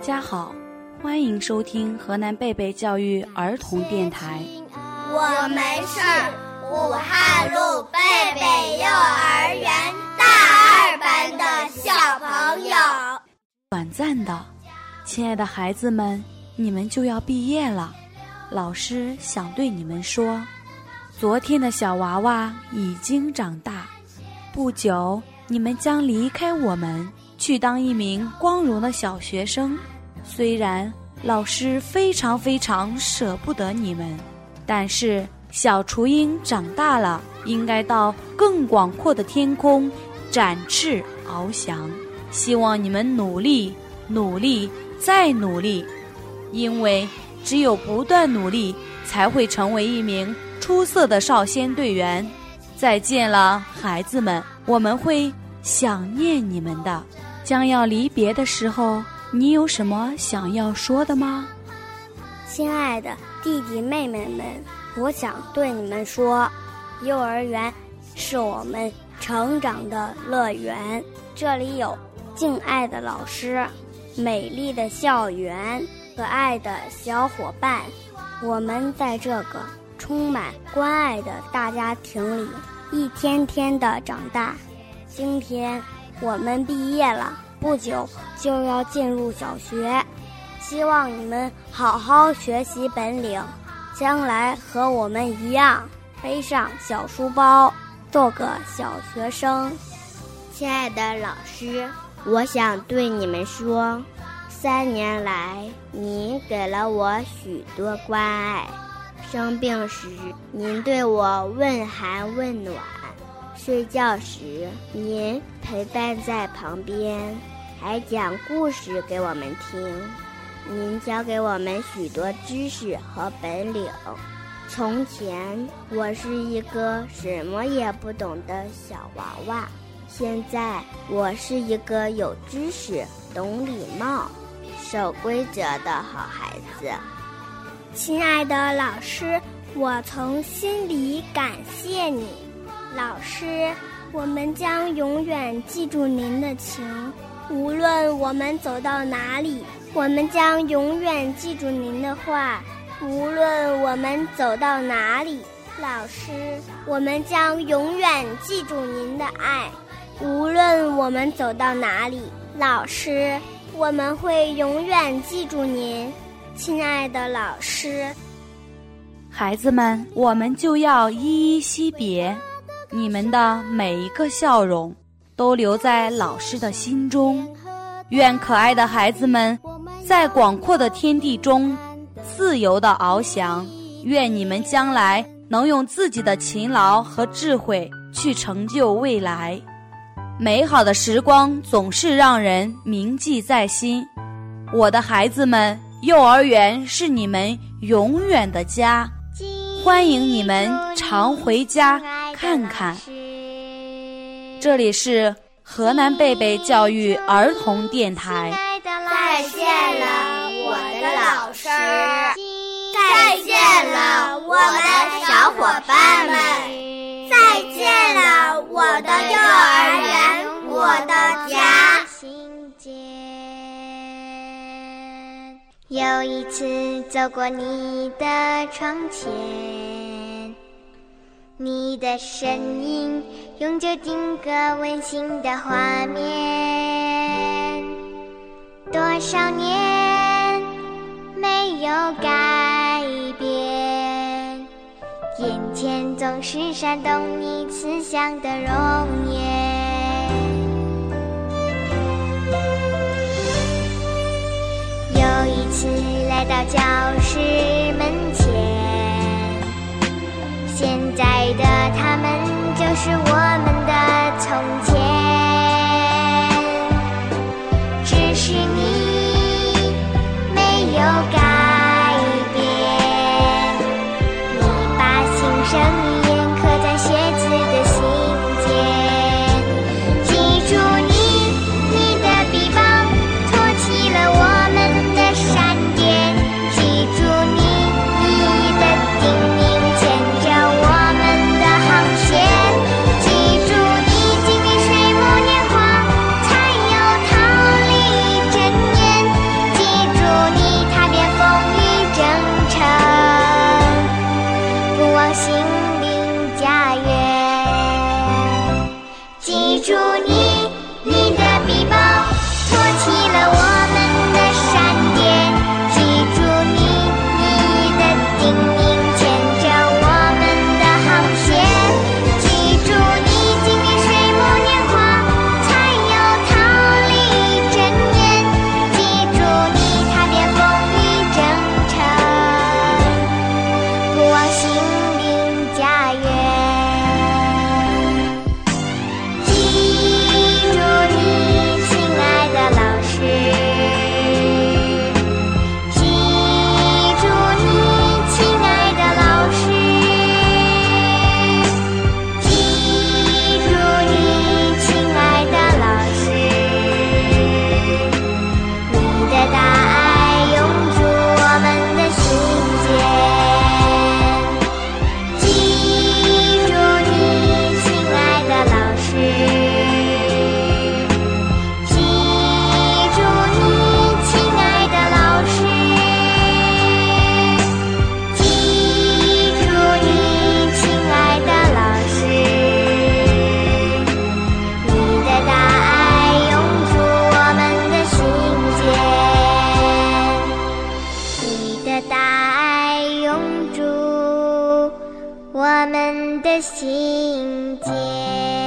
家好，欢迎收听河南贝贝教育儿童电台。我们是武汉路贝贝幼儿园大二班的小朋友。短暂的，亲爱的孩子们，你们就要毕业了。老师想对你们说，昨天的小娃娃已经长大，不久你们将离开我们，去当一名光荣的小学生。虽然老师非常非常舍不得你们，但是小雏鹰长大了，应该到更广阔的天空展翅翱翔。希望你们努力，努力，再努力，因为。只有不断努力，才会成为一名出色的少先队员。再见了，孩子们，我们会想念你们的。将要离别的时候，你有什么想要说的吗？亲爱的弟弟妹妹们，我想对你们说，幼儿园是我们成长的乐园，这里有敬爱的老师，美丽的校园。可爱的小伙伴，我们在这个充满关爱的大家庭里一天天的长大。今天我们毕业了，不久就要进入小学，希望你们好好学习本领，将来和我们一样背上小书包，做个小学生。亲爱的老师，我想对你们说。三年来，您给了我许多关爱。生病时，您对我问寒问暖；睡觉时，您陪伴在旁边，还讲故事给我们听。您教给我们许多知识和本领。从前，我是一个什么也不懂的小娃娃；现在，我是一个有知识、懂礼貌。守规则的好孩子，亲爱的老师，我从心里感谢你。老师，我们将永远记住您的情，无论我们走到哪里；我们将永远记住您的话，无论我们走到哪里。老师，我们将永远记住您的爱，无论我们走到哪里。老师。我们会永远记住您，亲爱的老师。孩子们，我们就要依依惜别，你们的每一个笑容都留在老师的心中。愿可爱的孩子们在广阔的天地中自由的翱翔。愿你们将来能用自己的勤劳和智慧去成就未来。美好的时光总是让人铭记在心，我的孩子们，幼儿园是你们永远的家，欢迎你们常回家看看。这里是河南贝贝教育儿童电台。再见了，我的老师！再见了，我的小伙伴们！再见了，我的幼儿园，我的家。有一次走过你的窗前，你的身影永久定格温馨的画面。多少年没有改变。眼前总是闪动你慈祥的容颜。有一次来到教室门是我的大爱永驻我们的心间。